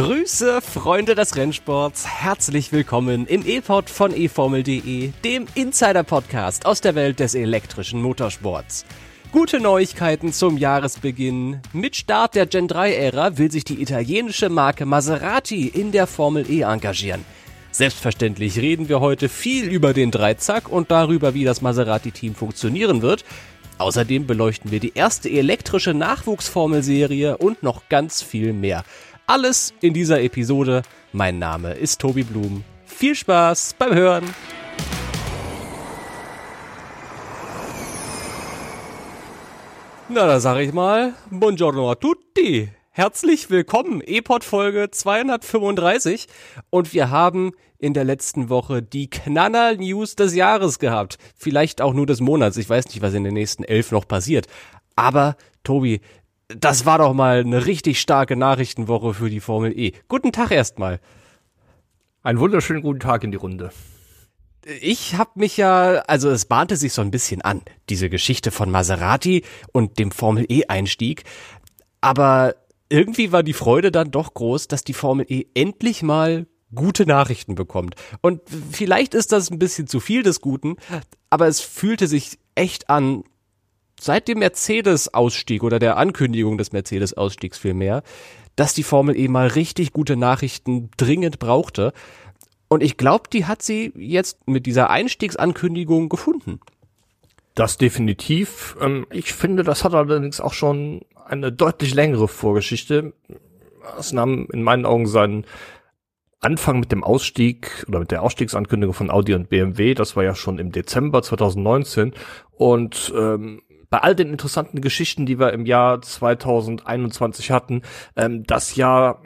Grüße, Freunde des Rennsports. Herzlich willkommen im E-Pod von eFormel.de, dem Insider-Podcast aus der Welt des elektrischen Motorsports. Gute Neuigkeiten zum Jahresbeginn. Mit Start der Gen 3-Ära will sich die italienische Marke Maserati in der Formel E engagieren. Selbstverständlich reden wir heute viel über den Dreizack und darüber, wie das Maserati-Team funktionieren wird. Außerdem beleuchten wir die erste elektrische Nachwuchsformelserie und noch ganz viel mehr. Alles in dieser Episode. Mein Name ist Tobi Blum. Viel Spaß beim Hören. Na, da sage ich mal, buongiorno a tutti. Herzlich willkommen, E-Pod Folge 235 und wir haben in der letzten Woche die Knaller News des Jahres gehabt. Vielleicht auch nur des Monats. Ich weiß nicht, was in den nächsten elf noch passiert. Aber, Tobi, das war doch mal eine richtig starke Nachrichtenwoche für die Formel E. Guten Tag erstmal. Einen wunderschönen guten Tag in die Runde. Ich habe mich ja, also es bahnte sich so ein bisschen an, diese Geschichte von Maserati und dem Formel E Einstieg, aber irgendwie war die Freude dann doch groß, dass die Formel E endlich mal gute Nachrichten bekommt. Und vielleicht ist das ein bisschen zu viel des Guten, aber es fühlte sich echt an, seit dem Mercedes-Ausstieg oder der Ankündigung des Mercedes-Ausstiegs vielmehr, dass die Formel E mal richtig gute Nachrichten dringend brauchte. Und ich glaube, die hat sie jetzt mit dieser Einstiegsankündigung gefunden. Das definitiv. Ähm, ich finde, das hat allerdings auch schon eine deutlich längere Vorgeschichte. Es nahm in meinen Augen seinen Anfang mit dem Ausstieg oder mit der Ausstiegsankündigung von Audi und BMW. Das war ja schon im Dezember 2019. Und ähm, bei all den interessanten Geschichten, die wir im Jahr 2021 hatten, ähm, das Jahr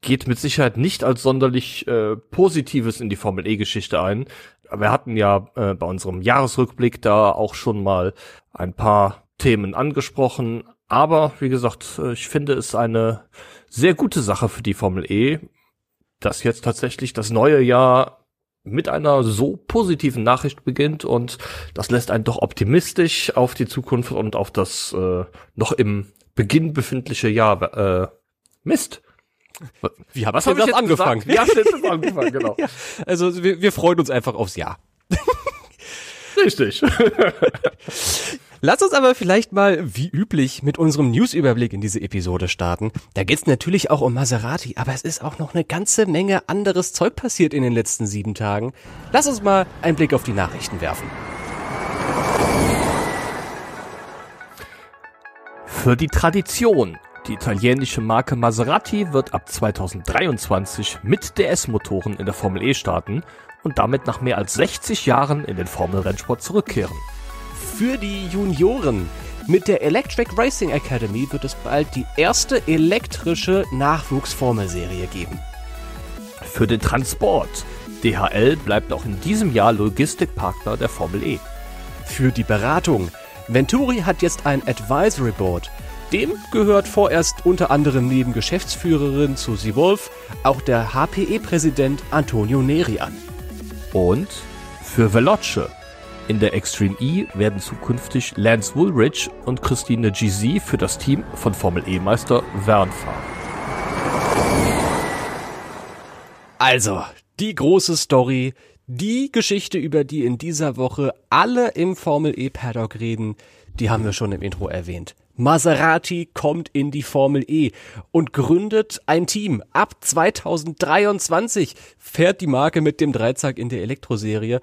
geht mit Sicherheit nicht als sonderlich äh, Positives in die Formel E-Geschichte ein. Wir hatten ja äh, bei unserem Jahresrückblick da auch schon mal ein paar Themen angesprochen. Aber wie gesagt, äh, ich finde es eine sehr gute Sache für die Formel E, dass jetzt tatsächlich das neue Jahr mit einer so positiven Nachricht beginnt und das lässt einen doch optimistisch auf die Zukunft und auf das äh, noch im Beginn befindliche Jahr äh, Mist. Wie habt Was ihr das angefangen? Wie habt ihr das angefangen, genau. Also wir, wir freuen uns einfach aufs Jahr. Richtig. Lass uns aber vielleicht mal, wie üblich, mit unserem Newsüberblick in diese Episode starten. Da geht's natürlich auch um Maserati, aber es ist auch noch eine ganze Menge anderes Zeug passiert in den letzten sieben Tagen. Lass uns mal einen Blick auf die Nachrichten werfen. Für die Tradition. Die italienische Marke Maserati wird ab 2023 mit DS-Motoren in der Formel E starten und damit nach mehr als 60 Jahren in den Formel-Rennsport zurückkehren für die Junioren. Mit der Electric Racing Academy wird es bald die erste elektrische Nachwuchsformelserie geben. Für den Transport. DHL bleibt auch in diesem Jahr Logistikpartner der Formel E. Für die Beratung. Venturi hat jetzt ein Advisory Board. Dem gehört vorerst unter anderem neben Geschäftsführerin Susie Wolf auch der HPE-Präsident Antonio Neri an. Und für Veloce in der Extreme E werden zukünftig Lance Woolridge und Christine GZ für das Team von Formel E-Meister Verne fahren. Also, die große Story, die Geschichte, über die in dieser Woche alle im Formel E-Paddock reden, die haben wir schon im Intro erwähnt. Maserati kommt in die Formel E und gründet ein Team. Ab 2023 fährt die Marke mit dem Dreizack in der Elektroserie.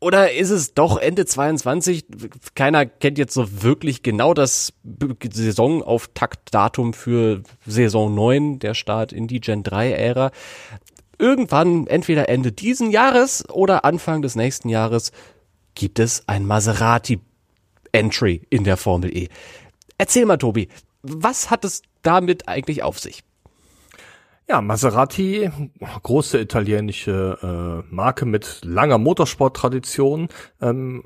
Oder ist es doch Ende 22? Keiner kennt jetzt so wirklich genau das Saisonauftakt-Datum für Saison 9, der Start in die Gen 3-Ära. Irgendwann, entweder Ende diesen Jahres oder Anfang des nächsten Jahres, gibt es ein Maserati-Entry in der Formel E. Erzähl mal, Tobi, was hat es damit eigentlich auf sich? Ja, Maserati, große italienische äh, Marke mit langer Motorsporttradition, ähm,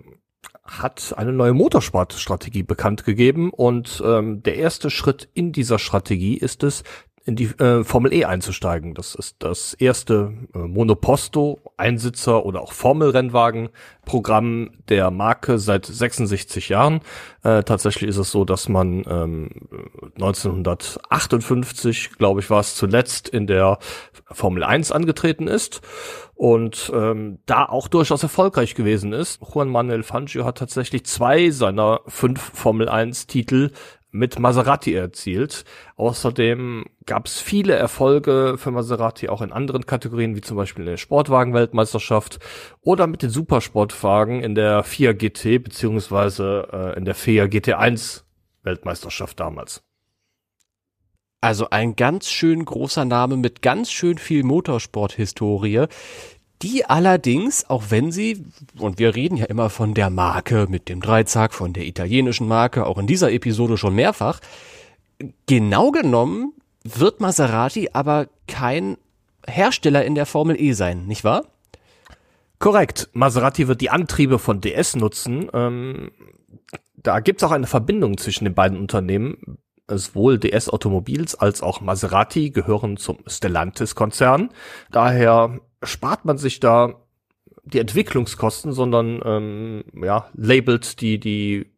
hat eine neue Motorsportstrategie bekannt gegeben und ähm, der erste Schritt in dieser Strategie ist es, in die äh, Formel E einzusteigen. Das ist das erste äh, Monoposto, Einsitzer oder auch Formelrennwagen-Programm der Marke seit 66 Jahren. Äh, tatsächlich ist es so, dass man ähm, 1958, glaube ich, war es zuletzt in der Formel 1 angetreten ist und ähm, da auch durchaus erfolgreich gewesen ist. Juan Manuel Fangio hat tatsächlich zwei seiner fünf Formel 1 Titel mit Maserati erzielt. Außerdem gab es viele Erfolge für Maserati auch in anderen Kategorien, wie zum Beispiel in der Sportwagen-Weltmeisterschaft oder mit den Supersportwagen in der FIA GT beziehungsweise äh, in der FIA GT1 Weltmeisterschaft damals. Also ein ganz schön großer Name mit ganz schön viel Motorsport-Historie die allerdings, auch wenn sie, und wir reden ja immer von der Marke mit dem Dreizack, von der italienischen Marke, auch in dieser Episode schon mehrfach, genau genommen wird Maserati aber kein Hersteller in der Formel E sein, nicht wahr? Korrekt. Maserati wird die Antriebe von DS nutzen. Ähm, da gibt's auch eine Verbindung zwischen den beiden Unternehmen. Sowohl DS Automobils als auch Maserati gehören zum Stellantis-Konzern. Daher spart man sich da die Entwicklungskosten, sondern ähm, ja, labelt die, die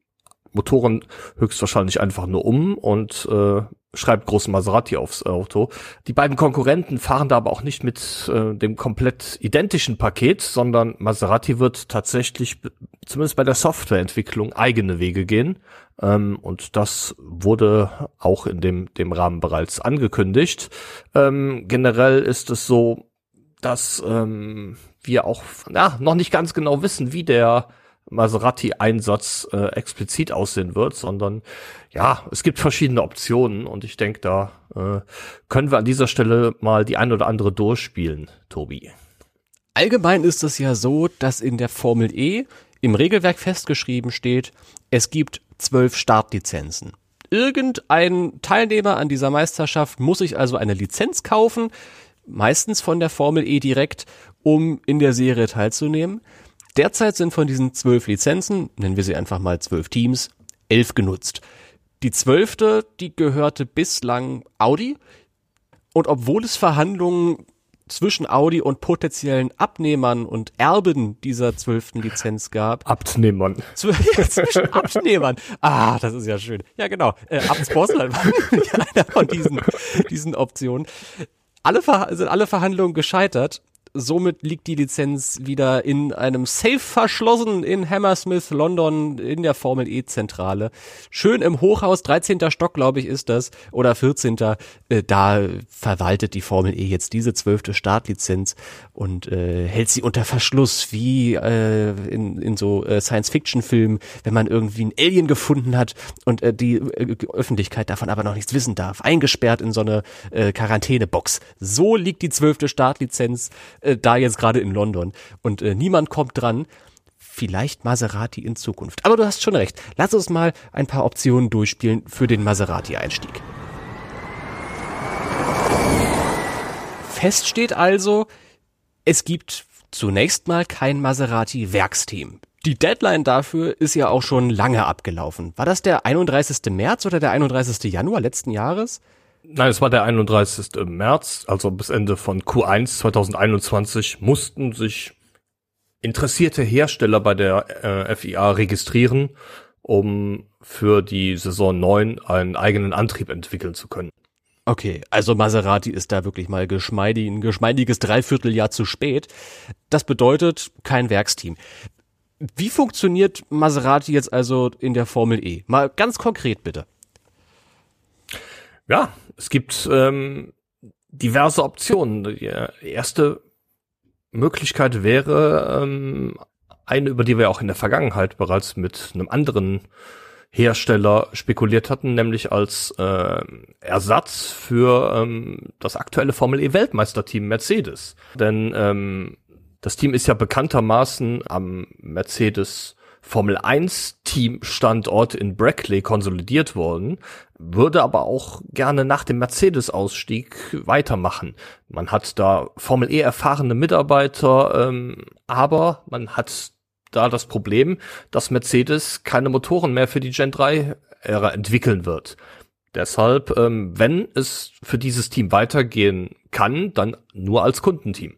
Motoren höchstwahrscheinlich einfach nur um und äh, schreibt großen Maserati aufs Auto. Die beiden Konkurrenten fahren da aber auch nicht mit äh, dem komplett identischen Paket, sondern Maserati wird tatsächlich zumindest bei der Softwareentwicklung eigene Wege gehen. Ähm, und das wurde auch in dem, dem Rahmen bereits angekündigt. Ähm, generell ist es so, dass ähm, wir auch ja, noch nicht ganz genau wissen, wie der Maserati-Einsatz äh, explizit aussehen wird, sondern ja, es gibt verschiedene Optionen und ich denke, da äh, können wir an dieser Stelle mal die ein oder andere durchspielen, Tobi. Allgemein ist es ja so, dass in der Formel E im Regelwerk festgeschrieben steht, es gibt zwölf Startlizenzen. Irgendein Teilnehmer an dieser Meisterschaft muss sich also eine Lizenz kaufen, meistens von der Formel E direkt, um in der Serie teilzunehmen. Derzeit sind von diesen zwölf Lizenzen, nennen wir sie einfach mal zwölf Teams, elf genutzt. Die zwölfte, die gehörte bislang Audi. Und obwohl es Verhandlungen zwischen Audi und potenziellen Abnehmern und Erben dieser zwölften Lizenz gab. Abnehmern. zwischen Abnehmern. Ah, das ist ja schön. Ja, genau. Äh, Abtsbossler war einer von diesen, diesen Optionen. Alle sind alle Verhandlungen gescheitert somit liegt die Lizenz wieder in einem Safe verschlossen in Hammersmith, London, in der Formel E-Zentrale. Schön im Hochhaus, 13. Stock, glaube ich, ist das, oder 14. Äh, da verwaltet die Formel E jetzt diese zwölfte Startlizenz und äh, hält sie unter Verschluss, wie äh, in, in so äh, Science-Fiction-Filmen, wenn man irgendwie ein Alien gefunden hat und äh, die äh, Öffentlichkeit davon aber noch nichts wissen darf. Eingesperrt in so eine äh, Quarantänebox. So liegt die zwölfte Startlizenz äh, da jetzt gerade in London und äh, niemand kommt dran. Vielleicht Maserati in Zukunft. Aber du hast schon recht. Lass uns mal ein paar Optionen durchspielen für den Maserati-Einstieg. Fest steht also, es gibt zunächst mal kein Maserati-Werksteam. Die Deadline dafür ist ja auch schon lange abgelaufen. War das der 31. März oder der 31. Januar letzten Jahres? Nein, es war der 31. März, also bis Ende von Q1 2021 mussten sich interessierte Hersteller bei der äh, FIA registrieren, um für die Saison 9 einen eigenen Antrieb entwickeln zu können. Okay, also Maserati ist da wirklich mal geschmeidig, ein geschmeidiges Dreivierteljahr zu spät. Das bedeutet kein Werksteam. Wie funktioniert Maserati jetzt also in der Formel E? Mal ganz konkret bitte. Ja, es gibt ähm, diverse Optionen. Die erste Möglichkeit wäre ähm, eine, über die wir auch in der Vergangenheit bereits mit einem anderen Hersteller spekuliert hatten, nämlich als äh, Ersatz für ähm, das aktuelle Formel E Weltmeisterteam Mercedes. Denn ähm, das Team ist ja bekanntermaßen am Mercedes Formel 1 Team Standort in Brackley konsolidiert worden, würde aber auch gerne nach dem Mercedes Ausstieg weitermachen. Man hat da Formel E erfahrene Mitarbeiter, ähm, aber man hat da das Problem, dass Mercedes keine Motoren mehr für die Gen 3 Ära entwickeln wird. Deshalb, ähm, wenn es für dieses Team weitergehen kann, dann nur als Kundenteam.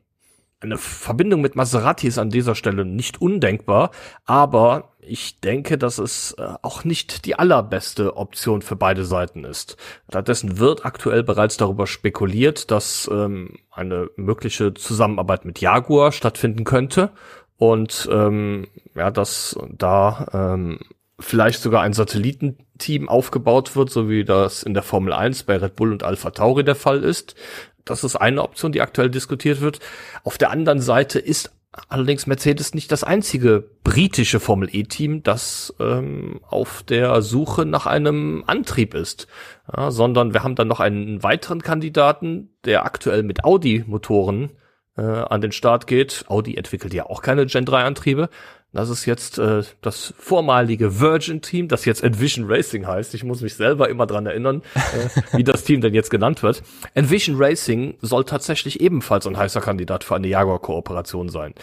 Eine Verbindung mit Maserati ist an dieser Stelle nicht undenkbar, aber ich denke, dass es äh, auch nicht die allerbeste Option für beide Seiten ist. Stattdessen wird aktuell bereits darüber spekuliert, dass ähm, eine mögliche Zusammenarbeit mit Jaguar stattfinden könnte und ähm, ja, dass da ähm, vielleicht sogar ein Satellitenteam aufgebaut wird, so wie das in der Formel 1 bei Red Bull und Alpha Tauri der Fall ist. Das ist eine Option, die aktuell diskutiert wird. Auf der anderen Seite ist allerdings Mercedes nicht das einzige britische Formel E-Team, das ähm, auf der Suche nach einem Antrieb ist, ja, sondern wir haben dann noch einen weiteren Kandidaten, der aktuell mit Audi-Motoren äh, an den Start geht. Audi entwickelt ja auch keine Gen 3 Antriebe. Das ist jetzt äh, das vormalige Virgin-Team, das jetzt Envision Racing heißt. Ich muss mich selber immer dran erinnern, äh, wie das Team denn jetzt genannt wird. Envision Racing soll tatsächlich ebenfalls ein heißer Kandidat für eine Jaguar-Kooperation sein.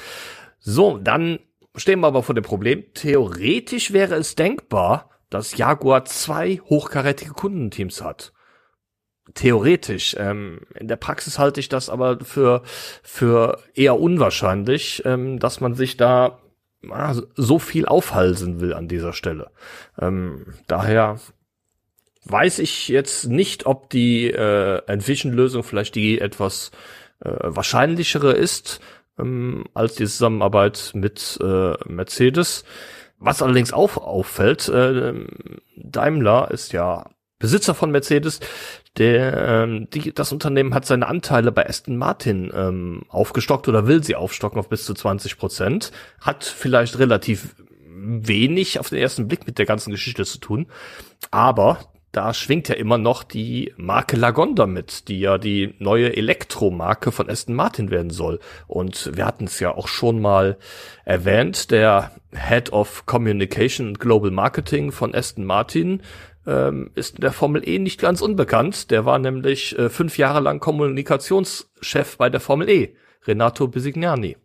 So, dann stehen wir aber vor dem Problem. Theoretisch wäre es denkbar, dass Jaguar zwei hochkarätige Kundenteams hat theoretisch. Ähm, in der Praxis halte ich das aber für, für eher unwahrscheinlich, ähm, dass man sich da so viel aufhalsen will an dieser Stelle. Ähm, daher weiß ich jetzt nicht, ob die äh, Envision-Lösung vielleicht die etwas äh, wahrscheinlichere ist ähm, als die Zusammenarbeit mit äh, Mercedes. Was allerdings auch auffällt, äh, Daimler ist ja Besitzer von Mercedes, der, ähm, die, das Unternehmen hat seine Anteile bei Aston Martin ähm, aufgestockt oder will sie aufstocken auf bis zu 20 Prozent. Hat vielleicht relativ wenig auf den ersten Blick mit der ganzen Geschichte zu tun, aber da schwingt ja immer noch die Marke Lagonda mit, die ja die neue Elektromarke von Aston Martin werden soll. Und wir hatten es ja auch schon mal erwähnt, der Head of Communication and Global Marketing von Aston Martin ähm, ist in der Formel E nicht ganz unbekannt. Der war nämlich äh, fünf Jahre lang Kommunikationschef bei der Formel E, Renato Bisignani.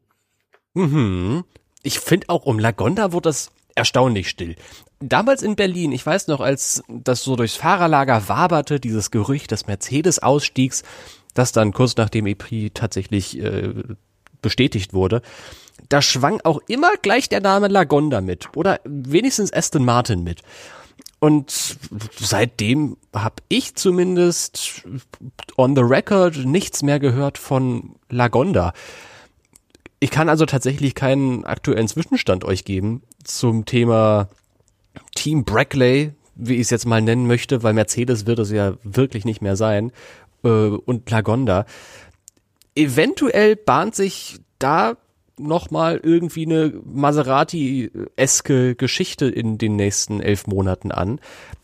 Mhm. Ich finde auch um Lagonda wurde das erstaunlich still. Damals in Berlin, ich weiß noch, als das so durchs Fahrerlager waberte, dieses Gerücht des Mercedes-Ausstiegs, das dann kurz nach dem EP tatsächlich äh, bestätigt wurde, da schwang auch immer gleich der Name Lagonda mit oder wenigstens Aston Martin mit. Und seitdem habe ich zumindest on the record nichts mehr gehört von Lagonda. Ich kann also tatsächlich keinen aktuellen Zwischenstand euch geben zum Thema Team Brackley, wie ich es jetzt mal nennen möchte, weil Mercedes wird es ja wirklich nicht mehr sein, äh, und Lagonda. Eventuell bahnt sich da nochmal irgendwie eine Maserati-eske Geschichte in den nächsten elf Monaten an.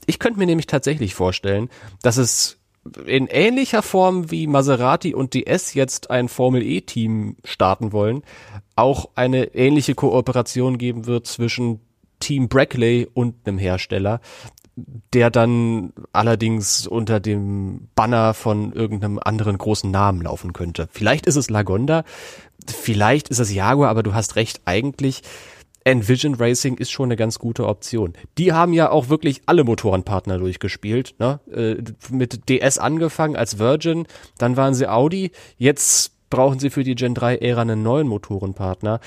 Ich könnte mir nämlich tatsächlich vorstellen, dass es in ähnlicher Form wie Maserati und DS jetzt ein Formel E-Team starten wollen, auch eine ähnliche Kooperation geben wird zwischen Team Brackley und einem Hersteller, der dann allerdings unter dem Banner von irgendeinem anderen großen Namen laufen könnte. Vielleicht ist es Lagonda, vielleicht ist es Jaguar, aber du hast recht, eigentlich Envision Racing ist schon eine ganz gute Option. Die haben ja auch wirklich alle Motorenpartner durchgespielt. Ne? Äh, mit DS angefangen als Virgin, dann waren sie Audi, jetzt brauchen sie für die Gen 3 Ära einen neuen Motorenpartner.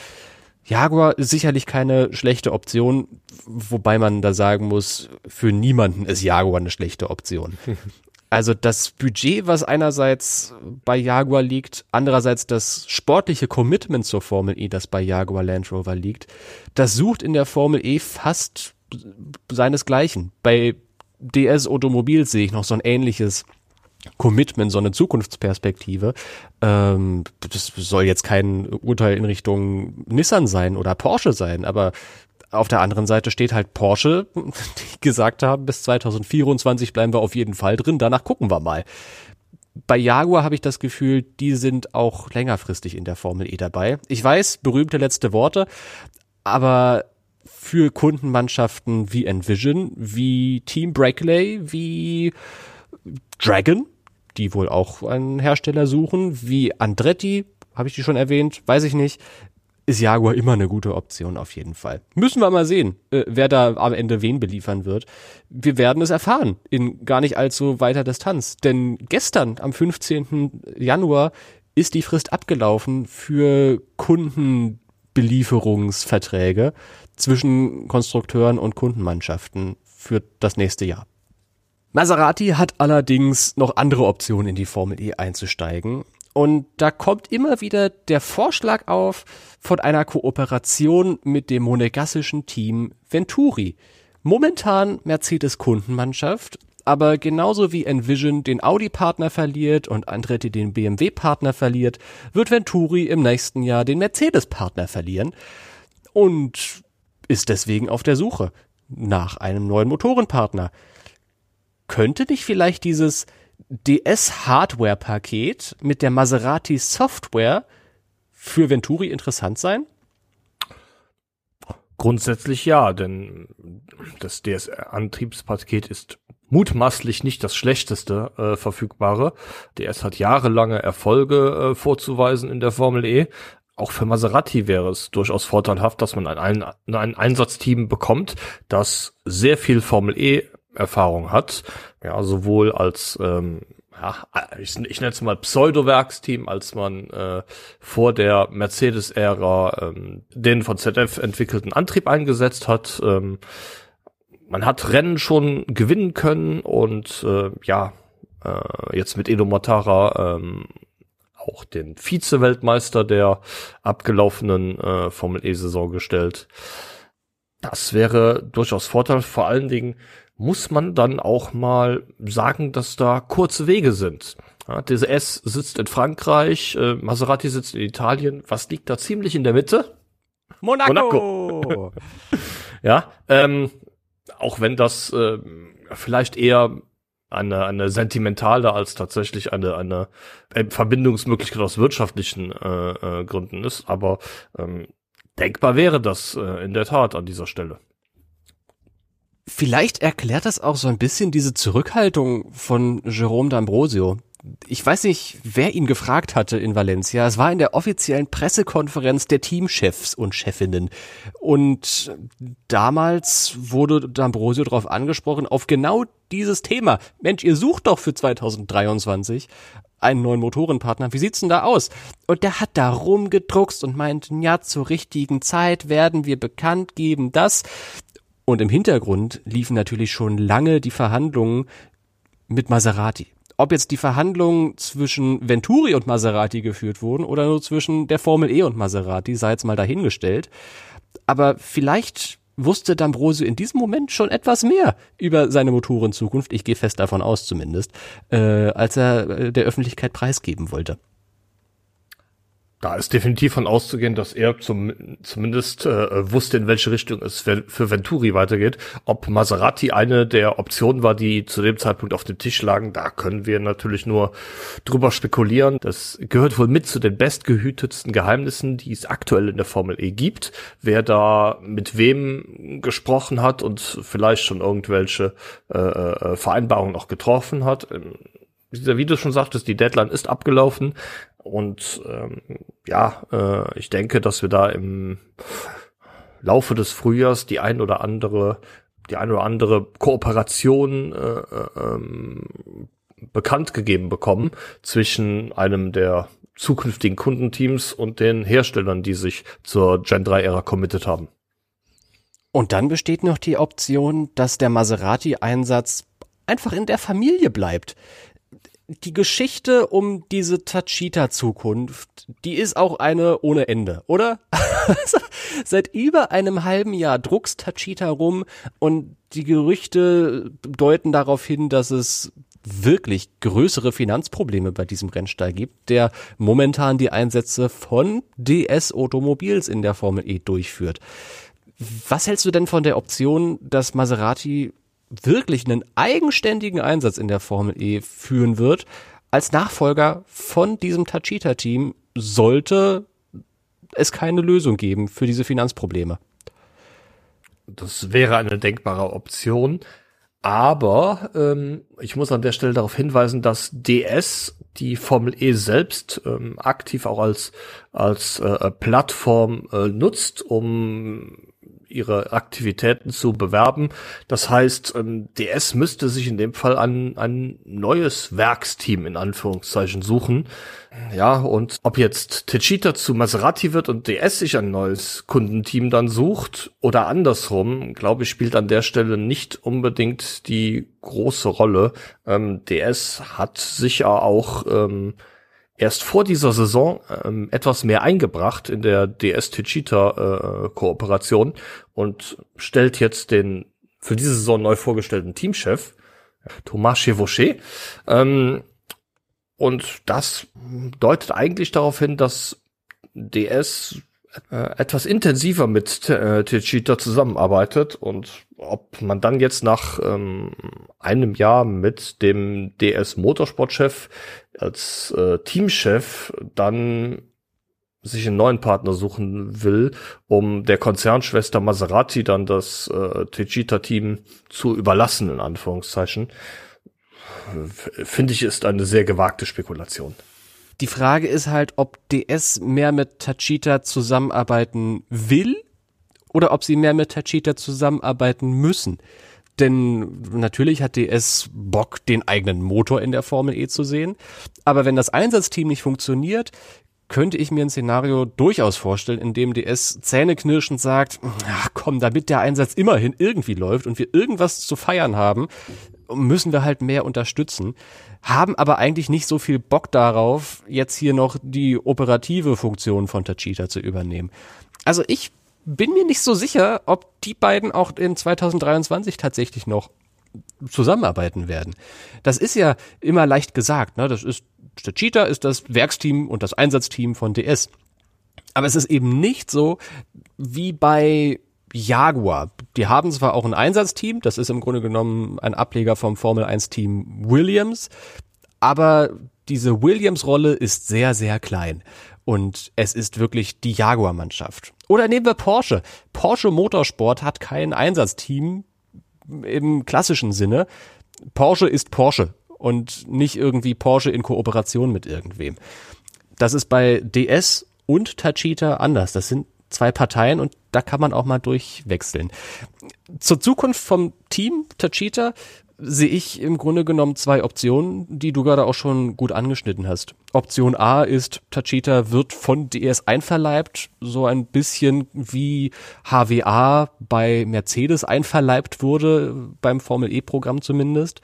Jaguar ist sicherlich keine schlechte Option, wobei man da sagen muss, für niemanden ist Jaguar eine schlechte Option. Also das Budget, was einerseits bei Jaguar liegt, andererseits das sportliche Commitment zur Formel E, das bei Jaguar Land Rover liegt, das sucht in der Formel E fast seinesgleichen. Bei DS Automobil sehe ich noch so ein ähnliches Commitment, so eine Zukunftsperspektive. Ähm, das soll jetzt kein Urteil in Richtung Nissan sein oder Porsche sein, aber auf der anderen Seite steht halt Porsche, die gesagt haben, bis 2024 bleiben wir auf jeden Fall drin, danach gucken wir mal. Bei Jaguar habe ich das Gefühl, die sind auch längerfristig in der Formel E dabei. Ich weiß, berühmte letzte Worte, aber für Kundenmannschaften wie Envision, wie Team Brackley, wie Dragon, die wohl auch einen Hersteller suchen, wie Andretti, habe ich die schon erwähnt, weiß ich nicht. Ist Jaguar immer eine gute Option auf jeden Fall. Müssen wir mal sehen, äh, wer da am Ende wen beliefern wird. Wir werden es erfahren in gar nicht allzu weiter Distanz. Denn gestern, am 15. Januar, ist die Frist abgelaufen für Kundenbelieferungsverträge zwischen Konstrukteuren und Kundenmannschaften für das nächste Jahr. Maserati hat allerdings noch andere Optionen in die Formel E einzusteigen. Und da kommt immer wieder der Vorschlag auf von einer Kooperation mit dem monegassischen Team Venturi. Momentan Mercedes Kundenmannschaft, aber genauso wie Envision den Audi-Partner verliert und Andretti den BMW-Partner verliert, wird Venturi im nächsten Jahr den Mercedes-Partner verlieren und ist deswegen auf der Suche nach einem neuen Motorenpartner. Könnte nicht vielleicht dieses DS-Hardware-Paket mit der Maserati Software für Venturi interessant sein? Grundsätzlich ja, denn das DS-Antriebspaket ist mutmaßlich nicht das schlechteste äh, verfügbare. DS hat jahrelange Erfolge äh, vorzuweisen in der Formel E. Auch für Maserati wäre es durchaus vorteilhaft, dass man ein, ein Einsatzteam bekommt, das sehr viel Formel E Erfahrung hat. Ja, sowohl als ähm, ja, ich, ich nenne es mal Pseudo-Werksteam, als man äh, vor der Mercedes-Ära ähm, den von ZF entwickelten Antrieb eingesetzt hat. Ähm, man hat Rennen schon gewinnen können und äh, ja, äh, jetzt mit Edo Matara ähm, auch den Vize-Weltmeister der abgelaufenen äh, Formel E-Saison gestellt. Das wäre durchaus Vorteil, vor allen Dingen muss man dann auch mal sagen, dass da kurze Wege sind. Ja, DSS sitzt in Frankreich, äh, Maserati sitzt in Italien. Was liegt da ziemlich in der Mitte? Monaco. Monaco. ja, ähm, auch wenn das äh, vielleicht eher eine, eine sentimentale als tatsächlich eine, eine Verbindungsmöglichkeit aus wirtschaftlichen äh, äh, Gründen ist. Aber ähm, denkbar wäre das äh, in der Tat an dieser Stelle. Vielleicht erklärt das auch so ein bisschen diese Zurückhaltung von Jerome D'Ambrosio. Ich weiß nicht, wer ihn gefragt hatte in Valencia. Es war in der offiziellen Pressekonferenz der Teamchefs und Chefinnen. Und damals wurde D'Ambrosio darauf angesprochen, auf genau dieses Thema. Mensch, ihr sucht doch für 2023 einen neuen Motorenpartner. Wie sieht's denn da aus? Und der hat da rumgedruckst und meint, ja, zur richtigen Zeit werden wir bekannt geben, dass und im Hintergrund liefen natürlich schon lange die Verhandlungen mit Maserati. Ob jetzt die Verhandlungen zwischen Venturi und Maserati geführt wurden oder nur zwischen der Formel E und Maserati, sei jetzt mal dahingestellt. Aber vielleicht wusste D'Ambrosio in diesem Moment schon etwas mehr über seine Motorenzukunft, ich gehe fest davon aus zumindest, äh, als er äh, der Öffentlichkeit preisgeben wollte. Da ist definitiv von auszugehen, dass er zum, zumindest äh, wusste, in welche Richtung es für Venturi weitergeht. Ob Maserati eine der Optionen war, die zu dem Zeitpunkt auf dem Tisch lagen, da können wir natürlich nur drüber spekulieren. Das gehört wohl mit zu den bestgehütetsten Geheimnissen, die es aktuell in der Formel E gibt. Wer da mit wem gesprochen hat und vielleicht schon irgendwelche äh, äh, Vereinbarungen auch getroffen hat. Wie du schon sagtest, die Deadline ist abgelaufen. Und ähm, ja, äh, ich denke, dass wir da im Laufe des Frühjahrs die ein oder andere, die ein oder andere Kooperation äh, äh, ähm, bekannt gegeben bekommen zwischen einem der zukünftigen Kundenteams und den Herstellern, die sich zur Gen 3 Ära committed haben. Und dann besteht noch die Option, dass der Maserati-Einsatz einfach in der Familie bleibt die Geschichte um diese Tachita-Zukunft, die ist auch eine ohne Ende, oder? Seit über einem halben Jahr druckst Tachita rum und die Gerüchte deuten darauf hin, dass es wirklich größere Finanzprobleme bei diesem Rennstall gibt, der momentan die Einsätze von DS Automobils in der Formel E durchführt. Was hältst du denn von der Option, dass Maserati wirklich einen eigenständigen Einsatz in der Formel E führen wird, als Nachfolger von diesem Tachita-Team sollte es keine Lösung geben für diese Finanzprobleme. Das wäre eine denkbare Option. Aber ähm, ich muss an der Stelle darauf hinweisen, dass DS die Formel E selbst ähm, aktiv auch als als äh, Plattform äh, nutzt, um ihre Aktivitäten zu bewerben. Das heißt, ähm, DS müsste sich in dem Fall ein, ein neues Werksteam in Anführungszeichen suchen. Ja, und ob jetzt Techita zu Maserati wird und DS sich ein neues Kundenteam dann sucht oder andersrum, glaube ich, spielt an der Stelle nicht unbedingt die große Rolle. Ähm, DS hat sicher auch ähm, erst vor dieser Saison ähm, etwas mehr eingebracht in der DS Techita äh, Kooperation und stellt jetzt den für diese Saison neu vorgestellten Teamchef Thomas Chevauché. Ähm, und das deutet eigentlich darauf hin, dass DS äh, etwas intensiver mit äh, Techita zusammenarbeitet und ob man dann jetzt nach ähm, einem Jahr mit dem DS Motorsportchef als äh, Teamchef dann sich einen neuen Partner suchen will, um der Konzernschwester Maserati dann das äh, Techita-Team zu überlassen, in Anführungszeichen, finde ich, ist eine sehr gewagte Spekulation. Die Frage ist halt, ob DS mehr mit Tachita zusammenarbeiten will oder ob sie mehr mit Tachita zusammenarbeiten müssen. Denn natürlich hat DS Bock, den eigenen Motor in der Formel E zu sehen. Aber wenn das Einsatzteam nicht funktioniert, könnte ich mir ein Szenario durchaus vorstellen, in dem DS zähneknirschend sagt, ach komm, damit der Einsatz immerhin irgendwie läuft und wir irgendwas zu feiern haben, müssen wir halt mehr unterstützen, haben aber eigentlich nicht so viel Bock darauf, jetzt hier noch die operative Funktion von Tachita zu übernehmen. Also ich bin mir nicht so sicher, ob die beiden auch in 2023 tatsächlich noch zusammenarbeiten werden. Das ist ja immer leicht gesagt, ne? Das ist Tachita ist das Werksteam und das Einsatzteam von DS. Aber es ist eben nicht so wie bei Jaguar. Die haben zwar auch ein Einsatzteam, das ist im Grunde genommen ein Ableger vom Formel 1 Team Williams, aber diese Williams-Rolle ist sehr, sehr klein. Und es ist wirklich die Jaguar-Mannschaft. Oder nehmen wir Porsche. Porsche Motorsport hat kein Einsatzteam im klassischen Sinne. Porsche ist Porsche und nicht irgendwie Porsche in Kooperation mit irgendwem. Das ist bei DS und Tachita anders. Das sind zwei Parteien und da kann man auch mal durchwechseln. Zur Zukunft vom Team Tachita sehe ich im Grunde genommen zwei Optionen, die du gerade auch schon gut angeschnitten hast. Option A ist, Tachita wird von DS einverleibt, so ein bisschen wie HWA bei Mercedes einverleibt wurde, beim Formel E-Programm zumindest.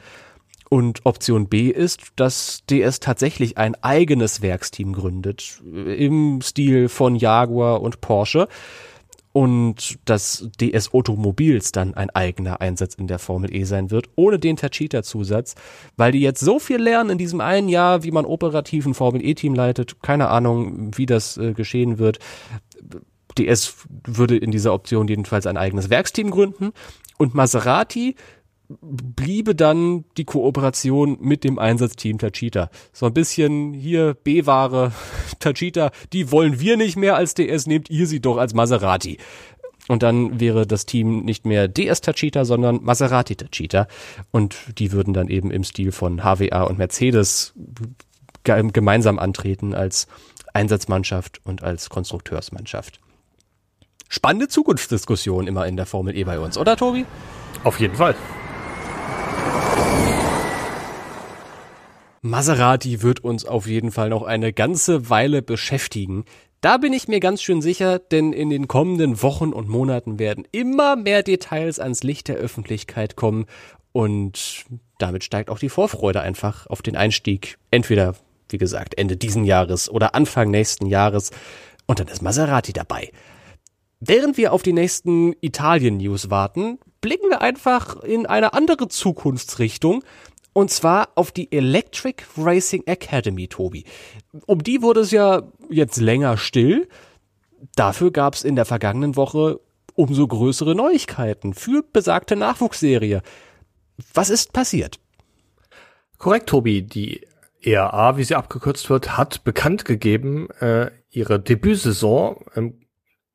Und Option B ist, dass DS tatsächlich ein eigenes Werksteam gründet, im Stil von Jaguar und Porsche. Und dass DS Automobils dann ein eigener Einsatz in der Formel E sein wird, ohne den Tachita-Zusatz, weil die jetzt so viel lernen in diesem einen Jahr, wie man operativ ein Formel E-Team leitet. Keine Ahnung, wie das äh, geschehen wird. DS würde in dieser Option jedenfalls ein eigenes Werksteam gründen. Und Maserati bliebe dann die Kooperation mit dem Einsatzteam Tachita. So ein bisschen hier B-Ware Tachita, die wollen wir nicht mehr als DS, nehmt ihr sie doch als Maserati. Und dann wäre das Team nicht mehr DS Tachita, sondern Maserati Tachita. Und die würden dann eben im Stil von HWA und Mercedes gemeinsam antreten als Einsatzmannschaft und als Konstrukteursmannschaft. Spannende Zukunftsdiskussion immer in der Formel E bei uns, oder Tobi? Auf jeden Fall. Maserati wird uns auf jeden Fall noch eine ganze Weile beschäftigen. Da bin ich mir ganz schön sicher, denn in den kommenden Wochen und Monaten werden immer mehr Details ans Licht der Öffentlichkeit kommen und damit steigt auch die Vorfreude einfach auf den Einstieg. Entweder, wie gesagt, Ende diesen Jahres oder Anfang nächsten Jahres und dann ist Maserati dabei. Während wir auf die nächsten Italien-News warten, blicken wir einfach in eine andere Zukunftsrichtung und zwar auf die Electric Racing Academy, Tobi. Um die wurde es ja jetzt länger still. Dafür gab es in der vergangenen Woche umso größere Neuigkeiten für besagte Nachwuchsserie. Was ist passiert? Korrekt, Tobi. Die ERA, wie sie abgekürzt wird, hat bekannt gegeben, äh, ihre Debütsaison im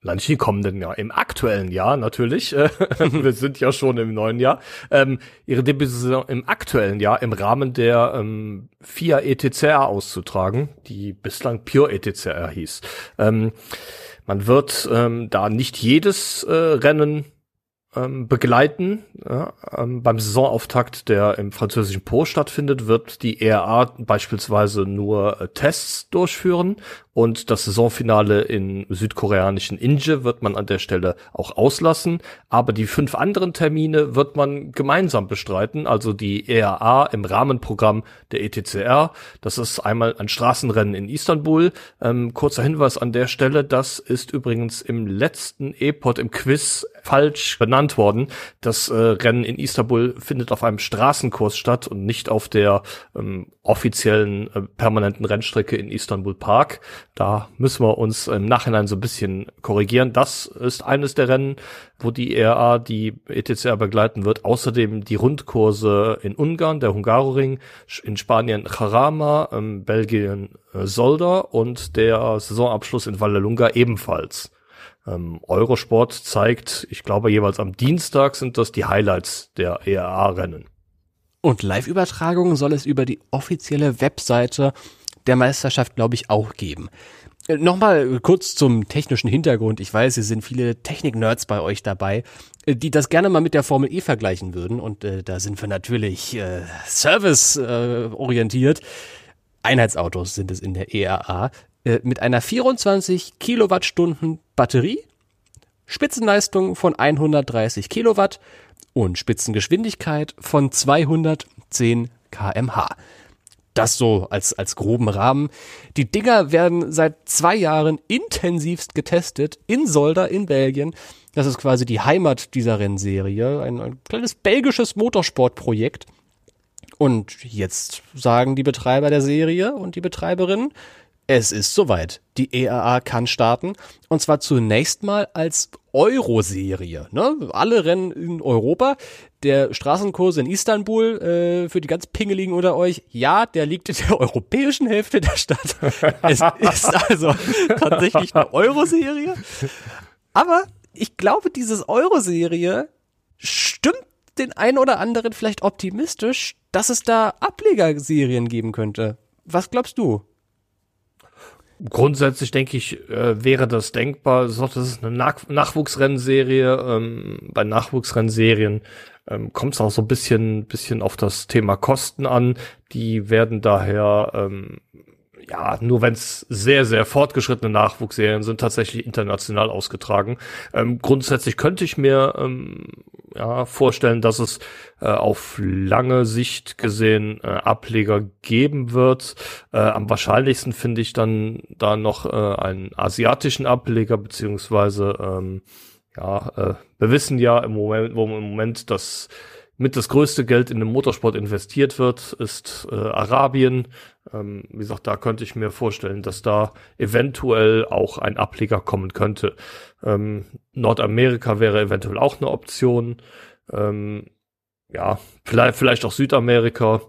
im kommenden Jahr, im aktuellen Jahr natürlich, äh, wir sind ja schon im neuen Jahr, ähm, ihre Debütsaison im aktuellen Jahr im Rahmen der ähm, FIA ETCR auszutragen, die bislang Pure ETCR hieß. Ähm, man wird ähm, da nicht jedes äh, Rennen ähm, begleiten. Ja, ähm, beim Saisonauftakt, der im französischen Po stattfindet, wird die ERA beispielsweise nur äh, Tests durchführen und das Saisonfinale in südkoreanischen Inje wird man an der Stelle auch auslassen. Aber die fünf anderen Termine wird man gemeinsam bestreiten. Also die ERA im Rahmenprogramm der ETCR. Das ist einmal ein Straßenrennen in Istanbul. Ähm, kurzer Hinweis an der Stelle. Das ist übrigens im letzten E-Pod im Quiz falsch benannt worden. Das äh, Rennen in Istanbul findet auf einem Straßenkurs statt und nicht auf der ähm, offiziellen äh, permanenten Rennstrecke in Istanbul Park. Da müssen wir uns im Nachhinein so ein bisschen korrigieren. Das ist eines der Rennen, wo die ERA die ETCR begleiten wird. Außerdem die Rundkurse in Ungarn, der Hungaroring, in Spanien Jarama, in Belgien äh, Solda und der Saisonabschluss in Vallelunga ebenfalls. Ähm, Eurosport zeigt, ich glaube jeweils am Dienstag sind das die Highlights der ERA-Rennen. Und Live-Übertragungen soll es über die offizielle Webseite der Meisterschaft, glaube ich, auch geben. Äh, nochmal kurz zum technischen Hintergrund. Ich weiß, es sind viele Technik-Nerds bei euch dabei, äh, die das gerne mal mit der Formel E vergleichen würden. Und äh, da sind wir natürlich äh, service-orientiert. Äh, Einheitsautos sind es in der ERA. Äh, mit einer 24 Kilowattstunden Batterie, Spitzenleistung von 130 Kilowatt und Spitzengeschwindigkeit von 210 kmh. Das so als, als groben Rahmen. Die Dinger werden seit zwei Jahren intensivst getestet in Solda in Belgien. Das ist quasi die Heimat dieser Rennserie. Ein, ein kleines belgisches Motorsportprojekt. Und jetzt sagen die Betreiber der Serie und die Betreiberinnen, es ist soweit. Die EAA kann starten. Und zwar zunächst mal als Euro-Serie. Ne? Alle Rennen in Europa. Der Straßenkurs in Istanbul, äh, für die ganz Pingeligen unter euch, ja, der liegt in der europäischen Hälfte der Stadt. es ist also tatsächlich eine Euro-Serie. Aber ich glaube, dieses Euro-Serie stimmt den einen oder anderen vielleicht optimistisch, dass es da Ablegerserien geben könnte. Was glaubst du? Grundsätzlich denke ich, äh, wäre das denkbar. Das ist eine Nach Nachwuchsrennserie. Ähm, bei Nachwuchsrennserien ähm, kommt es auch so ein bisschen, bisschen auf das Thema Kosten an. Die werden daher ähm, ja, nur wenn es sehr, sehr fortgeschrittene Nachwuchsserien sind, tatsächlich international ausgetragen. Ähm, grundsätzlich könnte ich mir ähm, ja, vorstellen, dass es äh, auf lange Sicht gesehen äh, Ableger geben wird. Äh, am wahrscheinlichsten finde ich dann da noch äh, einen asiatischen Ableger, beziehungsweise ähm, ja, äh, wir wissen ja im Moment, wo im Moment das mit das größte Geld in den Motorsport investiert wird, ist äh, Arabien. Ähm, wie gesagt, da könnte ich mir vorstellen, dass da eventuell auch ein Ableger kommen könnte. Ähm, Nordamerika wäre eventuell auch eine Option. Ähm, ja, vielleicht, vielleicht auch Südamerika.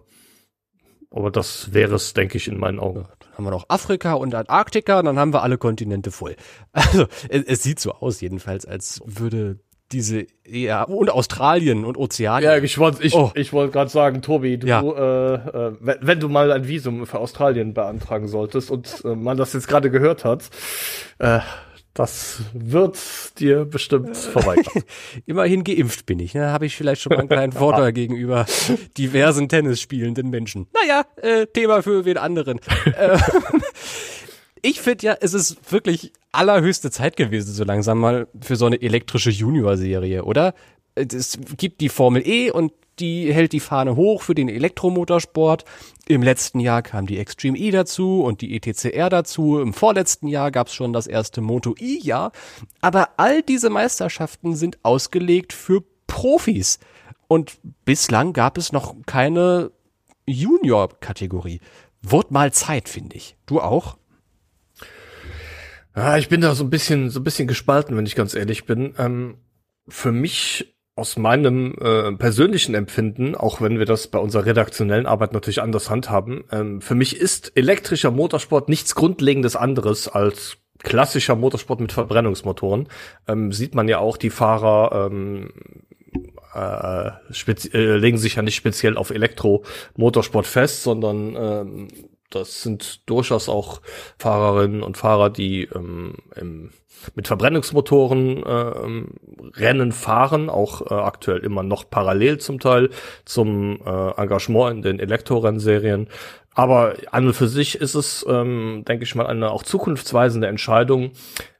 Aber das wäre es, denke ich, in meinen Augen. Dann haben wir noch Afrika und Antarktika, dann haben wir alle Kontinente voll. Also es, es sieht so aus jedenfalls, als würde diese ja und Australien und Ozeanien. Ja, ich wollte ich, oh. ich wollte gerade sagen, Tobi, du ja. äh, äh, wenn, wenn, du mal ein Visum für Australien beantragen solltest und äh, man das jetzt gerade gehört hat, äh, das wird dir bestimmt vorbeikommen. Immerhin geimpft bin ich. Ne? Habe ich vielleicht schon mal einen kleinen Vorteil gegenüber diversen Tennis spielenden Menschen. Naja, äh, Thema für wen anderen. Ich finde ja, es ist wirklich allerhöchste Zeit gewesen, so langsam mal für so eine elektrische Junior-Serie, oder? Es gibt die Formel E und die hält die Fahne hoch für den Elektromotorsport. Im letzten Jahr kam die Extreme E dazu und die ETCR dazu. Im vorletzten Jahr gab es schon das erste Moto E-Jahr. Aber all diese Meisterschaften sind ausgelegt für Profis. Und bislang gab es noch keine Junior-Kategorie. Wurde mal Zeit, finde ich. Du auch? Ja, ich bin da so ein bisschen, so ein bisschen gespalten, wenn ich ganz ehrlich bin. Ähm, für mich aus meinem äh, persönlichen Empfinden, auch wenn wir das bei unserer redaktionellen Arbeit natürlich anders handhaben, ähm, für mich ist elektrischer Motorsport nichts Grundlegendes anderes als klassischer Motorsport mit Verbrennungsmotoren. Ähm, sieht man ja auch die Fahrer ähm, äh, äh, legen sich ja nicht speziell auf Elektromotorsport fest, sondern ähm, das sind durchaus auch Fahrerinnen und Fahrer, die ähm, im, mit Verbrennungsmotoren äh, Rennen fahren, auch äh, aktuell immer noch parallel zum Teil zum äh, Engagement in den Elektrorennserien. Aber an und für sich ist es, ähm, denke ich mal, eine auch zukunftsweisende Entscheidung,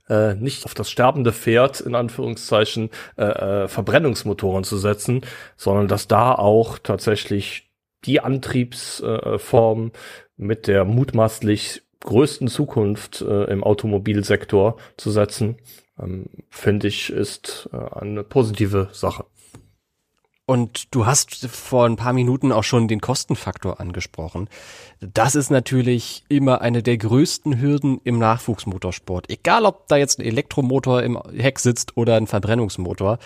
äh, nicht auf das sterbende Pferd in Anführungszeichen äh, äh, Verbrennungsmotoren zu setzen, sondern dass da auch tatsächlich die Antriebsform mit der mutmaßlich größten Zukunft äh, im Automobilsektor zu setzen, ähm, finde ich, ist äh, eine positive Sache. Und du hast vor ein paar Minuten auch schon den Kostenfaktor angesprochen. Das ist natürlich immer eine der größten Hürden im Nachwuchsmotorsport. Egal, ob da jetzt ein Elektromotor im Heck sitzt oder ein Verbrennungsmotor.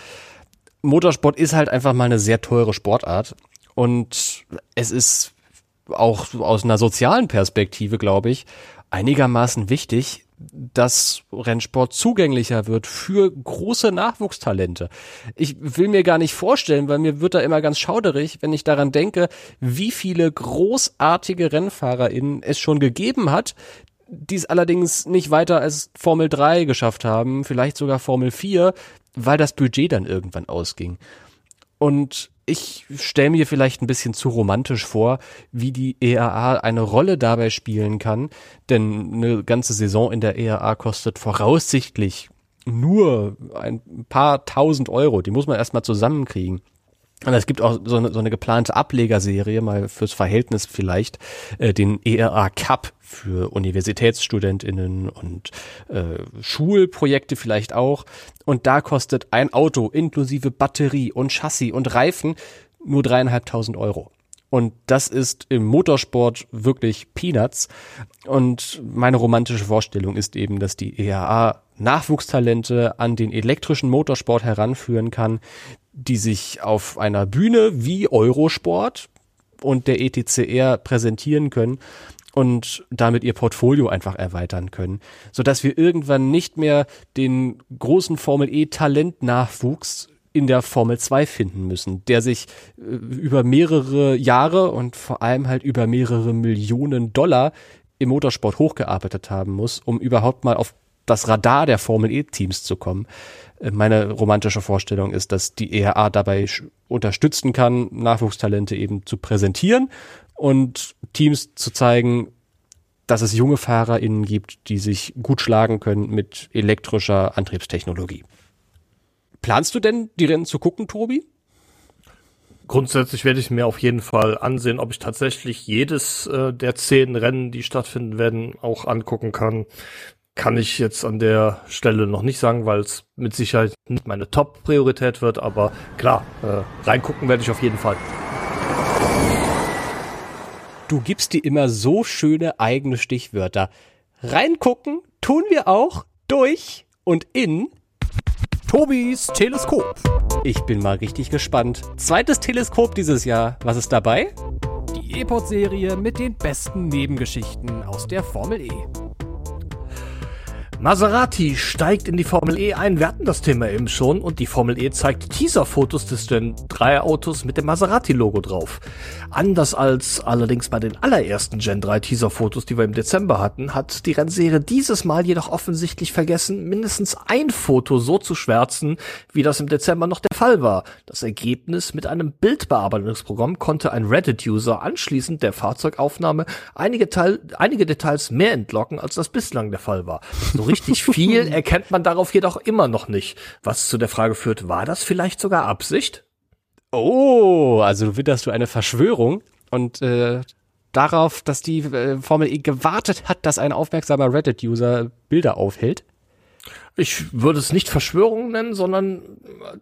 Motorsport ist halt einfach mal eine sehr teure Sportart. Und es ist auch aus einer sozialen Perspektive, glaube ich, einigermaßen wichtig, dass Rennsport zugänglicher wird für große Nachwuchstalente. Ich will mir gar nicht vorstellen, weil mir wird da immer ganz schauderig, wenn ich daran denke, wie viele großartige RennfahrerInnen es schon gegeben hat, die es allerdings nicht weiter als Formel 3 geschafft haben, vielleicht sogar Formel 4, weil das Budget dann irgendwann ausging. Und ich stelle mir vielleicht ein bisschen zu romantisch vor, wie die ERA eine Rolle dabei spielen kann, denn eine ganze Saison in der ERA kostet voraussichtlich nur ein paar tausend Euro, die muss man erstmal zusammenkriegen. Und es gibt auch so eine, so eine geplante Ablegerserie, mal fürs Verhältnis vielleicht, äh, den ERA Cup für UniversitätsstudentInnen und äh, Schulprojekte vielleicht auch. Und da kostet ein Auto inklusive Batterie und Chassis und Reifen nur dreieinhalbtausend Euro. Und das ist im Motorsport wirklich Peanuts. Und meine romantische Vorstellung ist eben, dass die ERA Nachwuchstalente an den elektrischen Motorsport heranführen kann, die sich auf einer Bühne wie Eurosport und der ETCR präsentieren können und damit ihr Portfolio einfach erweitern können, so dass wir irgendwann nicht mehr den großen Formel E Talentnachwuchs in der Formel 2 finden müssen, der sich äh, über mehrere Jahre und vor allem halt über mehrere Millionen Dollar im Motorsport hochgearbeitet haben muss, um überhaupt mal auf das Radar der Formel E Teams zu kommen. Äh, meine romantische Vorstellung ist, dass die ERA dabei unterstützen kann, Nachwuchstalente eben zu präsentieren und Teams zu zeigen, dass es junge FahrerInnen gibt, die sich gut schlagen können mit elektrischer Antriebstechnologie. Planst du denn, die Rennen zu gucken, Tobi? Grundsätzlich werde ich mir auf jeden Fall ansehen, ob ich tatsächlich jedes äh, der zehn Rennen, die stattfinden werden, auch angucken kann. Kann ich jetzt an der Stelle noch nicht sagen, weil es mit Sicherheit nicht meine Top-Priorität wird, aber klar, äh, reingucken werde ich auf jeden Fall. Du gibst dir immer so schöne eigene Stichwörter. Reingucken tun wir auch durch und in Tobis Teleskop. Ich bin mal richtig gespannt. Zweites Teleskop dieses Jahr. Was ist dabei? Die E-Pod-Serie mit den besten Nebengeschichten aus der Formel E. Maserati steigt in die Formel E ein. Wir hatten das Thema eben schon und die Formel E zeigt Teaser-Fotos des Gen 3 Autos mit dem Maserati-Logo drauf. Anders als allerdings bei den allerersten Gen 3 Teaser-Fotos, die wir im Dezember hatten, hat die Rennserie dieses Mal jedoch offensichtlich vergessen, mindestens ein Foto so zu schwärzen, wie das im Dezember noch der Fall war. Das Ergebnis mit einem Bildbearbeitungsprogramm konnte ein Reddit-User anschließend der Fahrzeugaufnahme einige, Teil, einige Details mehr entlocken, als das bislang der Fall war. So richtig viel erkennt man darauf jedoch immer noch nicht. Was zu der Frage führt, war das vielleicht sogar Absicht? Oh, also du witterst du eine Verschwörung und äh, darauf, dass die äh, Formel E gewartet hat, dass ein aufmerksamer Reddit-User Bilder aufhält? Ich würde es nicht Verschwörung nennen, sondern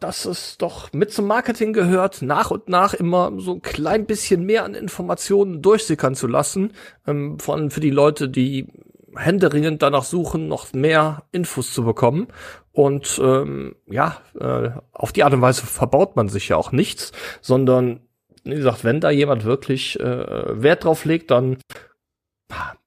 dass es doch mit zum Marketing gehört, nach und nach immer so ein klein bisschen mehr an Informationen durchsickern zu lassen, ähm, von für die Leute, die händeringend danach suchen, noch mehr Infos zu bekommen. Und ähm, ja, äh, auf die Art und Weise verbaut man sich ja auch nichts, sondern wie gesagt, wenn da jemand wirklich äh, Wert drauf legt, dann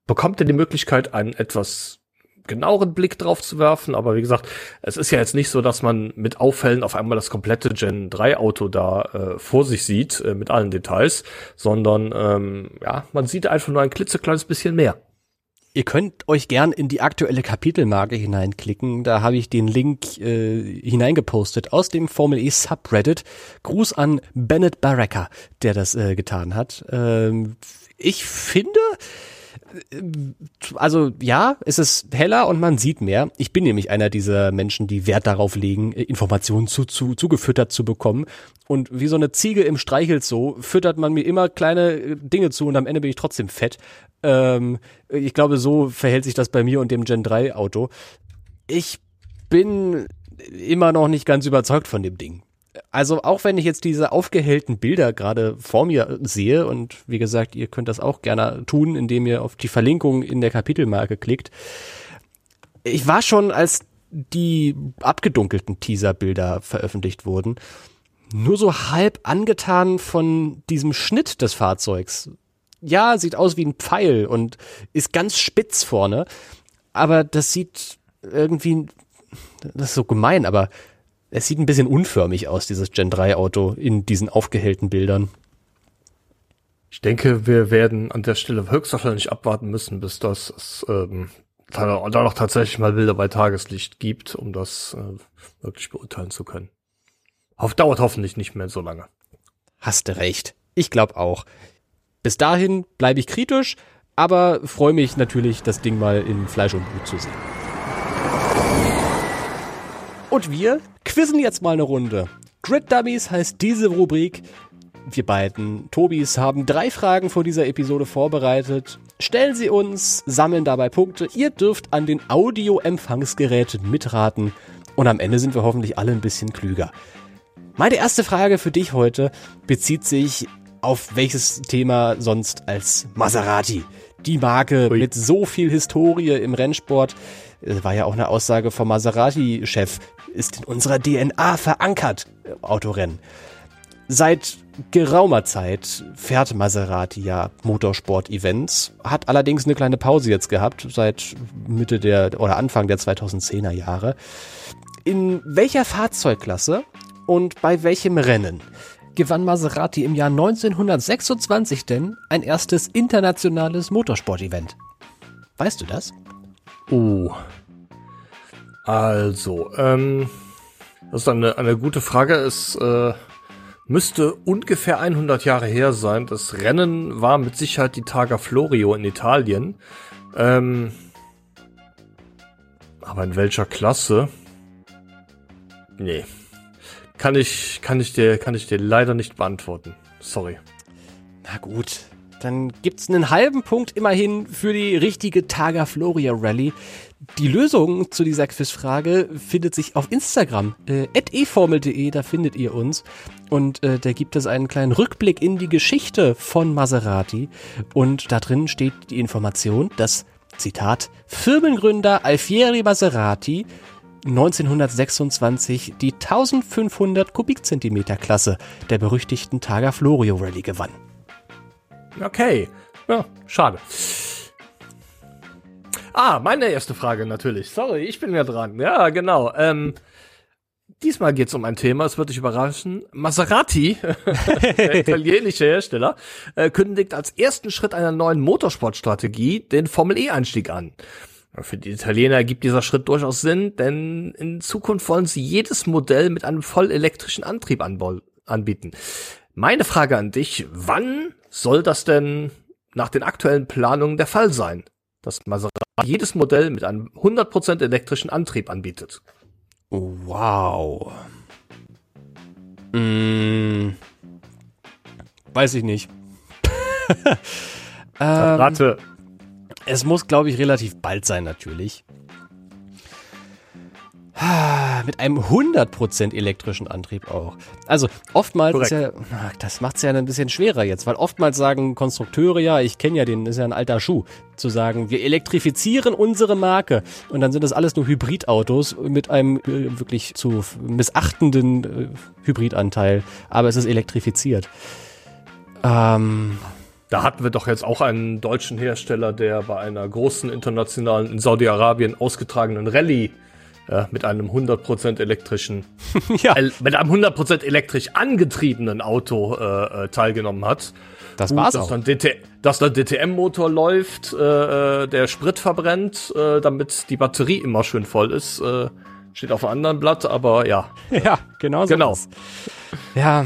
bekommt er die Möglichkeit, ein etwas genaueren Blick drauf zu werfen. Aber wie gesagt, es ist ja jetzt nicht so, dass man mit Auffällen auf einmal das komplette Gen 3 Auto da äh, vor sich sieht, äh, mit allen Details, sondern ähm, ja, man sieht einfach nur ein klitzekleines bisschen mehr. Ihr könnt euch gern in die aktuelle Kapitelmarke hineinklicken. Da habe ich den Link äh, hineingepostet aus dem Formel E Subreddit. Gruß an Bennett Baraka, der das äh, getan hat. Ähm, ich finde, also ja, es ist heller und man sieht mehr. Ich bin nämlich einer dieser Menschen, die Wert darauf legen, Informationen zu, zu, zugefüttert zu bekommen. Und wie so eine Ziege im Streichelzoo füttert man mir immer kleine Dinge zu und am Ende bin ich trotzdem fett. Ähm, ich glaube, so verhält sich das bei mir und dem Gen 3 Auto. Ich bin immer noch nicht ganz überzeugt von dem Ding also auch wenn ich jetzt diese aufgehellten Bilder gerade vor mir sehe und wie gesagt, ihr könnt das auch gerne tun, indem ihr auf die Verlinkung in der Kapitelmarke klickt. Ich war schon, als die abgedunkelten Teaserbilder veröffentlicht wurden, nur so halb angetan von diesem Schnitt des Fahrzeugs. Ja, sieht aus wie ein Pfeil und ist ganz spitz vorne, aber das sieht irgendwie, das ist so gemein, aber es sieht ein bisschen unförmig aus, dieses Gen 3 Auto in diesen aufgehellten Bildern. Ich denke, wir werden an der Stelle höchstwahrscheinlich abwarten müssen, bis das es, ähm, da noch tatsächlich mal Bilder bei Tageslicht gibt, um das äh, wirklich beurteilen zu können. Auf, dauert hoffentlich nicht mehr so lange. Hast du recht. Ich glaube auch. Bis dahin bleibe ich kritisch, aber freue mich natürlich, das Ding mal in Fleisch und Blut zu sehen. Und wir quizzen jetzt mal eine Runde. Grid Dummies heißt diese Rubrik. Wir beiden, Tobis, haben drei Fragen vor dieser Episode vorbereitet. Stellen sie uns, sammeln dabei Punkte. Ihr dürft an den Audio-Empfangsgeräten mitraten. Und am Ende sind wir hoffentlich alle ein bisschen klüger. Meine erste Frage für dich heute bezieht sich auf welches Thema sonst als Maserati. Die Marke Ui. mit so viel Historie im Rennsport. Das war ja auch eine Aussage vom Maserati-Chef, ist in unserer DNA verankert, Autorennen. Seit geraumer Zeit fährt Maserati ja Motorsport-Events, hat allerdings eine kleine Pause jetzt gehabt, seit Mitte der oder Anfang der 2010er Jahre. In welcher Fahrzeugklasse und bei welchem Rennen gewann Maserati im Jahr 1926 denn ein erstes internationales Motorsport-Event? Weißt du das? Oh, also, ähm, das ist eine, eine gute Frage. Es äh, müsste ungefähr 100 Jahre her sein. Das Rennen war mit Sicherheit die Targa Florio in Italien. Ähm, aber in welcher Klasse? Nee. Kann ich, kann ich dir, kann ich dir leider nicht beantworten. Sorry. Na gut. Dann gibt's einen halben Punkt immerhin für die richtige Targa Floria Rally. Die Lösung zu dieser Quizfrage findet sich auf Instagram, äh, eformel.de, da findet ihr uns. Und äh, da gibt es einen kleinen Rückblick in die Geschichte von Maserati. Und da drin steht die Information, dass, Zitat, Firmengründer Alfieri Maserati 1926 die 1500 Kubikzentimeter Klasse der berüchtigten Targa Florio Rally gewann. Okay, ja, schade. Ah, meine erste Frage natürlich. Sorry, ich bin ja dran. Ja, genau. Ähm, diesmal geht es um ein Thema, es wird dich überraschen. Maserati, der italienische Hersteller, äh, kündigt als ersten Schritt einer neuen Motorsportstrategie den Formel-E-Einstieg an. Für die Italiener gibt dieser Schritt durchaus Sinn, denn in Zukunft wollen sie jedes Modell mit einem voll elektrischen Antrieb anbieten. Meine Frage an dich, wann soll das denn nach den aktuellen Planungen der Fall sein? dass Maserati jedes Modell mit einem 100% elektrischen Antrieb anbietet. Wow. Hm. Weiß ich nicht. ähm, Rate. Es muss, glaube ich, relativ bald sein, natürlich. Mit einem 100% elektrischen Antrieb auch. Also oftmals ja, das macht es ja ein bisschen schwerer jetzt, weil oftmals sagen Konstrukteure ja, ich kenne ja den, ist ja ein alter Schuh, zu sagen, wir elektrifizieren unsere Marke und dann sind das alles nur Hybridautos mit einem äh, wirklich zu missachtenden äh, Hybridanteil, aber es ist elektrifiziert. Ähm, Da hatten wir doch jetzt auch einen deutschen Hersteller, der bei einer großen internationalen in Saudi-Arabien ausgetragenen Rallye äh, mit einem 100% elektrischen, ja. äh, mit einem 100% elektrisch angetriebenen Auto äh, äh, teilgenommen hat. Das Gut, war's dass auch. Dann DT, dass der DTM-Motor läuft, äh, äh, der Sprit verbrennt, äh, damit die Batterie immer schön voll ist. Äh, steht auf einem anderen Blatt, aber ja. Ja, genau so. Genau. ist. Ja.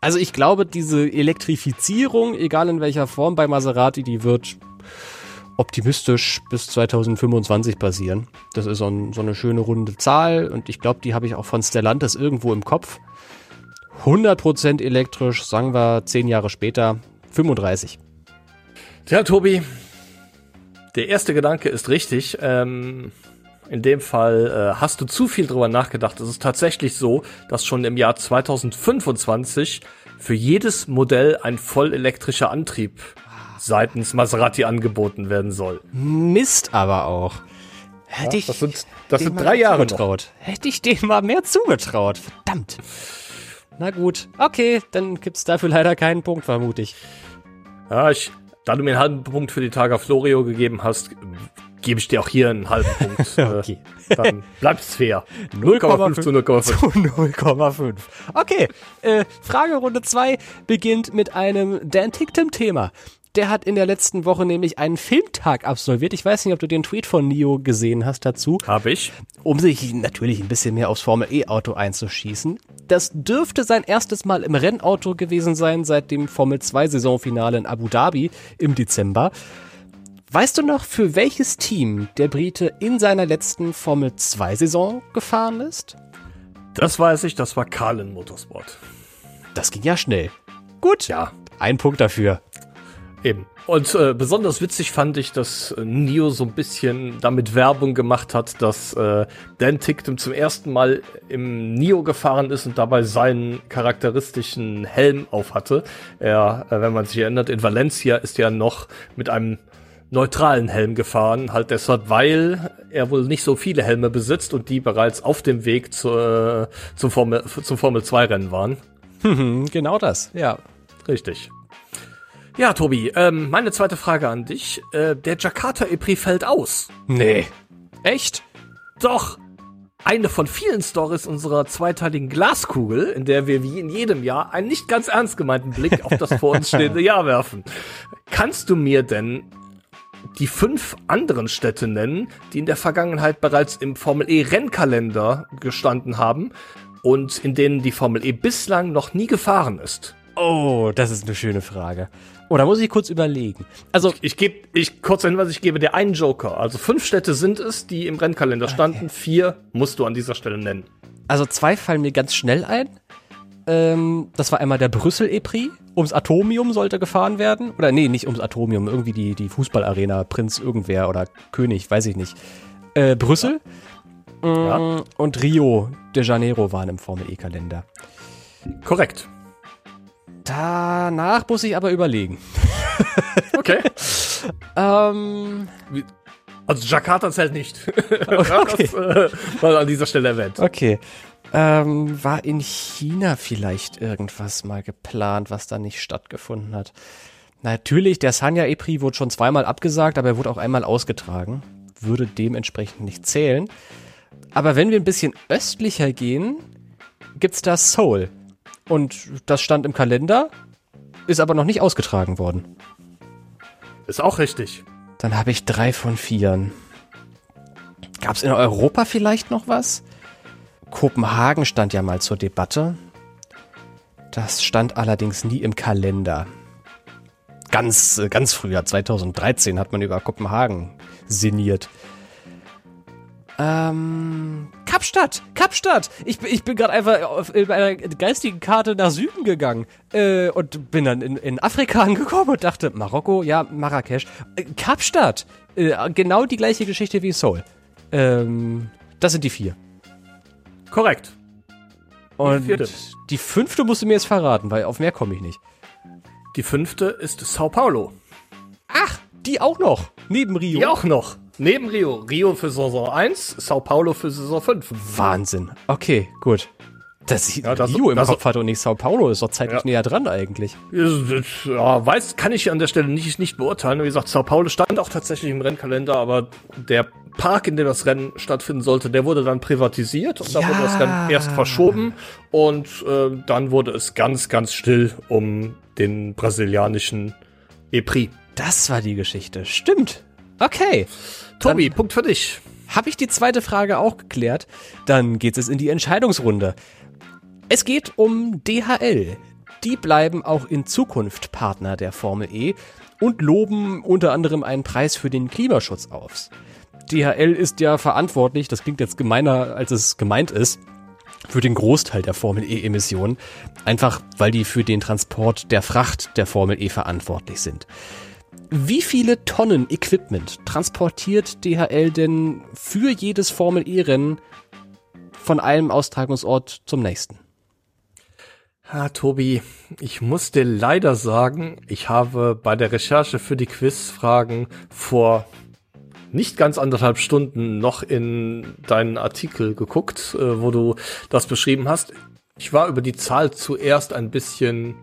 Also ich glaube, diese Elektrifizierung, egal in welcher Form bei Maserati, die wird optimistisch bis 2025 passieren. Das ist so, ein, so eine schöne runde Zahl und ich glaube, die habe ich auch von Stellantis irgendwo im Kopf. 100% elektrisch, sagen wir zehn Jahre später, 35. Tja, Tobi, der erste Gedanke ist richtig. Ähm, in dem Fall äh, hast du zu viel drüber nachgedacht. Es ist tatsächlich so, dass schon im Jahr 2025 für jedes Modell ein vollelektrischer Antrieb seitens Maserati angeboten werden soll. Mist aber auch. Hätte ich das sind, das dem sind mal drei mehr Jahre noch. zugetraut. Hätte ich dem mal mehr zugetraut. Verdammt. Na gut. Okay, dann gibt's dafür leider keinen Punkt, vermute ich. Ja, ich, da du mir einen halben Punkt für die Targa Florio gegeben hast, gebe ich dir auch hier einen halben Punkt. Okay. Äh, dann bleibt's fair. 0,5 zu 0,5. Zu 0,5. Okay, äh, Fragerunde 2 beginnt mit einem Dan Ticktem-Thema. Der hat in der letzten Woche nämlich einen Filmtag absolviert. Ich weiß nicht, ob du den Tweet von Nio gesehen hast dazu. Habe ich. um sich natürlich ein bisschen mehr aufs Formel-E-Auto einzuschießen. Das dürfte sein erstes Mal im Rennauto gewesen sein seit dem Formel-2-Saisonfinale in Abu Dhabi im Dezember. Weißt du noch, für welches Team der Brite in seiner letzten Formel-2-Saison gefahren ist? Das weiß ich, das war Carlin Motorsport. Das ging ja schnell. Gut, Ja, ein Punkt dafür. Eben. Und äh, besonders witzig fand ich, dass äh, Nio so ein bisschen damit Werbung gemacht hat, dass äh, Dan Ticktum zum ersten Mal im Nio gefahren ist und dabei seinen charakteristischen Helm auf hatte. Er, äh, wenn man sich erinnert, in Valencia ist er noch mit einem neutralen Helm gefahren, halt deshalb, weil er wohl nicht so viele Helme besitzt und die bereits auf dem Weg zu, äh, zum Formel zum Formel 2 Rennen waren. Genau das, ja. Richtig. Ja, Tobi, ähm, meine zweite Frage an dich. Äh, der Jakarta Epri fällt aus. Nee. Echt? Doch. Eine von vielen Stories unserer zweiteiligen Glaskugel, in der wir wie in jedem Jahr einen nicht ganz ernst gemeinten Blick auf das vor uns stehende Jahr werfen. Kannst du mir denn die fünf anderen Städte nennen, die in der Vergangenheit bereits im Formel E Rennkalender gestanden haben und in denen die Formel E bislang noch nie gefahren ist? Oh, das ist eine schöne Frage. Oh, da muss ich kurz überlegen. Also, Ich gebe, ich kurz Hinweis, ich gebe dir einen Joker. Also fünf Städte sind es, die im Rennkalender standen. Vier musst du an dieser Stelle nennen. Also zwei fallen mir ganz schnell ein. Ähm, das war einmal der Brüssel E-Prix. Ums Atomium sollte gefahren werden. Oder nee, nicht ums Atomium. Irgendwie die, die Fußballarena, Prinz irgendwer oder König, weiß ich nicht. Äh, Brüssel Ja. Mm, und Rio de Janeiro waren im Formel E-Kalender. Korrekt. Danach muss ich aber überlegen. Okay. Ähm, Also Jakarta zählt nicht. Okay. Das äh, mal an dieser Stelle erwähnt. okay. Ähm, war in China vielleicht irgendwas mal geplant, was da nicht stattgefunden hat? Natürlich, der Sanya E-Prix wurde schon zweimal abgesagt, aber er wurde auch einmal ausgetragen. Würde dementsprechend nicht zählen. Aber wenn wir ein bisschen östlicher gehen, gibt's da Seoul. Und das stand im Kalender, ist aber noch nicht ausgetragen worden. Ist auch richtig. Dann habe ich drei von vieren. Gab's in Europa vielleicht noch was? Kopenhagen stand ja mal zur Debatte. Das stand allerdings nie im Kalender. Ganz, äh, ganz früher, 2013, hat man über Kopenhagen sinniert. Ähm, Kapstadt, Kapstadt. Ich, bin- ich bin gerade einfach auf in einer geistigen Karte nach Süden gegangen äh, und bin dann in, in Afrika angekommen und dachte, Marokko, ja, Marrakesch. Äh, Kapstadt, äh, genau die gleiche Geschichte wie Seoul. Ähm, das sind die vier. Korrekt. Und vierte. die fünfte musst du mir jetzt verraten, weil auf mehr komme ich nicht. Die fünfte ist Sao Paulo. Ach, die auch noch. Neben Rio. Die auch noch. Neben Rio. Rio für Saison 1, Sao Paulo für Saison 5. Wahnsinn. Okay, gut. Dass ich Ja, das- Rio im das- Kopf hatte und nicht Sao Paulo, ist doch zeitlich Ja. näher dran eigentlich. Ja, weiß, kann ich an der Stelle nicht, nicht beurteilen. Wie gesagt, Sao Paulo stand auch tatsächlich im Rennkalender, aber der Park, in dem das Rennen stattfinden sollte, der wurde dann privatisiert und da Ja. wurde das Rennen erst verschoben und äh, dann wurde es ganz, ganz still um den brasilianischen E-Prix. Das war die Geschichte. Stimmt. Okay. Tobi, Punkt für dich. Habe ich die zweite Frage auch geklärt? Dann geht es in die Entscheidungsrunde. Es geht um DHL. Die bleiben auch in Zukunft Partner der Formel E und loben unter anderem einen Preis für den Klimaschutz auf. DHL ist ja verantwortlich, das klingt jetzt gemeiner, als es gemeint ist, für den Großteil der Formel E-Emissionen, einfach weil die für den Transport der Fracht der Formel E verantwortlich sind. Wie viele Tonnen Equipment transportiert DHL denn für jedes Formel E-Rennen von einem Austragungsort zum nächsten? Ja, Tobi, ich muss dir leider sagen, ich habe bei der Recherche für die Quizfragen vor nicht ganz anderthalb Stunden noch in deinen Artikel geguckt, äh, wo du das beschrieben hast. Ich war über die Zahl zuerst ein bisschen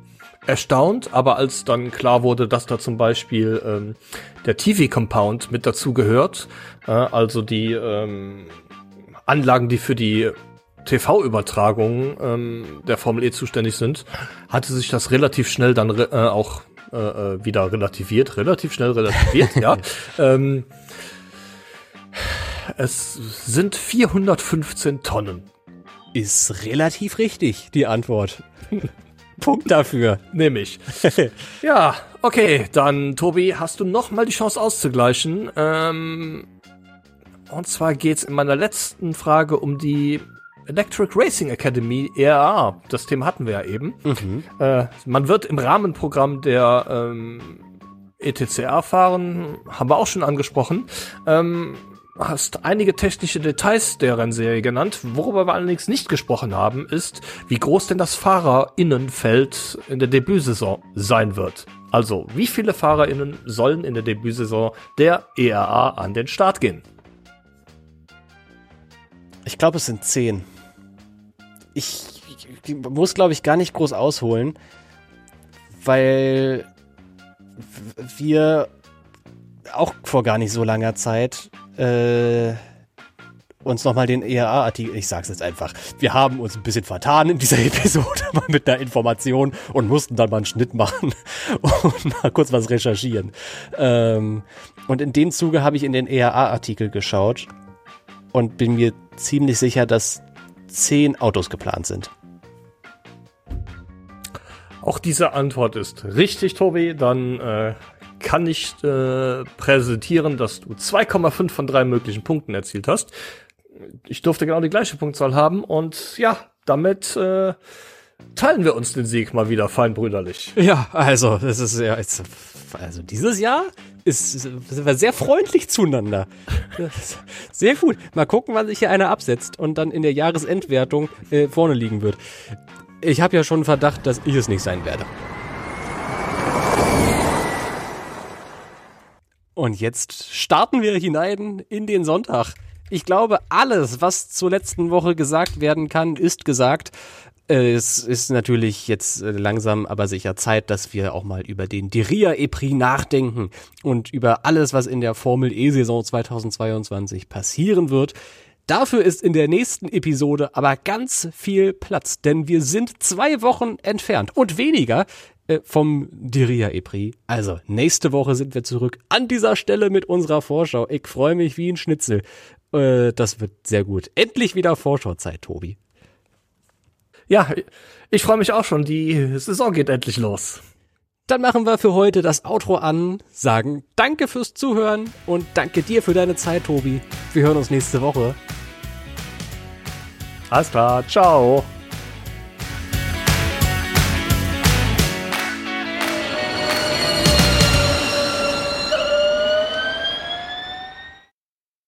erstaunt, aber als dann klar wurde, dass da zum Beispiel ähm, der TV-Compound mit dazu gehört, äh, also die ähm, Anlagen, die für die TV-Übertragungen ähm, der Formel E zuständig sind, hatte sich das relativ schnell dann re äh, auch äh, äh, wieder relativiert, relativ schnell relativiert, ja. Ähm, es sind 415 Tonnen. Ist relativ richtig, die Antwort. Punkt dafür. Nehme ich. ja, okay, dann Tobi, hast du noch mal die Chance auszugleichen. Ähm, und zwar geht's in meiner letzten Frage um die Electric Racing Academy ERA. Das Thema hatten wir ja eben. Äh, man wird im Rahmenprogramm der ähm, ETCR fahren, haben wir auch schon angesprochen. Ähm, hast einige technische Details der Rennserie genannt. Worüber wir allerdings nicht gesprochen haben, ist, wie groß denn das Fahrerinnenfeld in der Debütsaison sein wird. Also, wie viele Fahrerinnen sollen in der Debütsaison der ERA an den Start gehen? Ich glaube, es sind zehn. Ich, ich muss, glaube ich, gar nicht groß ausholen, weil wir auch vor gar nicht so langer Zeit äh, uns nochmal den ERA-Artikel, ich sag's jetzt einfach, wir haben uns ein bisschen vertan in dieser Episode mit der Information und mussten dann mal einen Schnitt machen und mal kurz was recherchieren. Ähm, und in dem Zuge habe ich in den ERA-Artikel geschaut und bin mir ziemlich sicher, dass zehn Autos geplant sind. Auch diese Antwort ist richtig, Tobi. Dann äh, kann ich äh, präsentieren, dass du 2,5 von drei möglichen Punkten erzielt hast. Ich durfte genau die gleiche Punktzahl haben und ja, damit äh, teilen wir uns den Sieg mal wieder feinbrüderlich. Ja, also, das ist ja, jetzt- also dieses Jahr ist, sind wir sehr freundlich zueinander. Sehr gut. Mal gucken, wann sich hier einer absetzt und dann in der Jahresendwertung äh, vorne liegen wird. Ich habe ja schon Verdacht, dass ich es nicht sein werde. Und jetzt starten wir hinein in den Sonntag. Ich glaube, alles, was zur letzten Woche gesagt werden kann, ist gesagt. Es ist natürlich jetzt äh, langsam aber sicher Zeit, dass wir auch mal über den Diria E-Prix nachdenken und über alles, was in der Formel E-Saison 2022 passieren wird. Dafür ist in der nächsten Episode aber ganz viel Platz, denn wir sind zwei Wochen entfernt und weniger äh, vom Diria E-Prix. Also nächste Woche sind wir zurück an dieser Stelle mit unserer Vorschau. Ich freue mich wie ein Schnitzel. Äh, das wird sehr gut. Endlich wieder Vorschauzeit, Tobi. Ja, ich freue mich auch schon. Die Saison geht endlich los. Dann machen wir für heute das Outro an, sagen Danke fürs Zuhören und danke dir für deine Zeit, Tobi. Wir hören uns nächste Woche. Alles klar, ciao.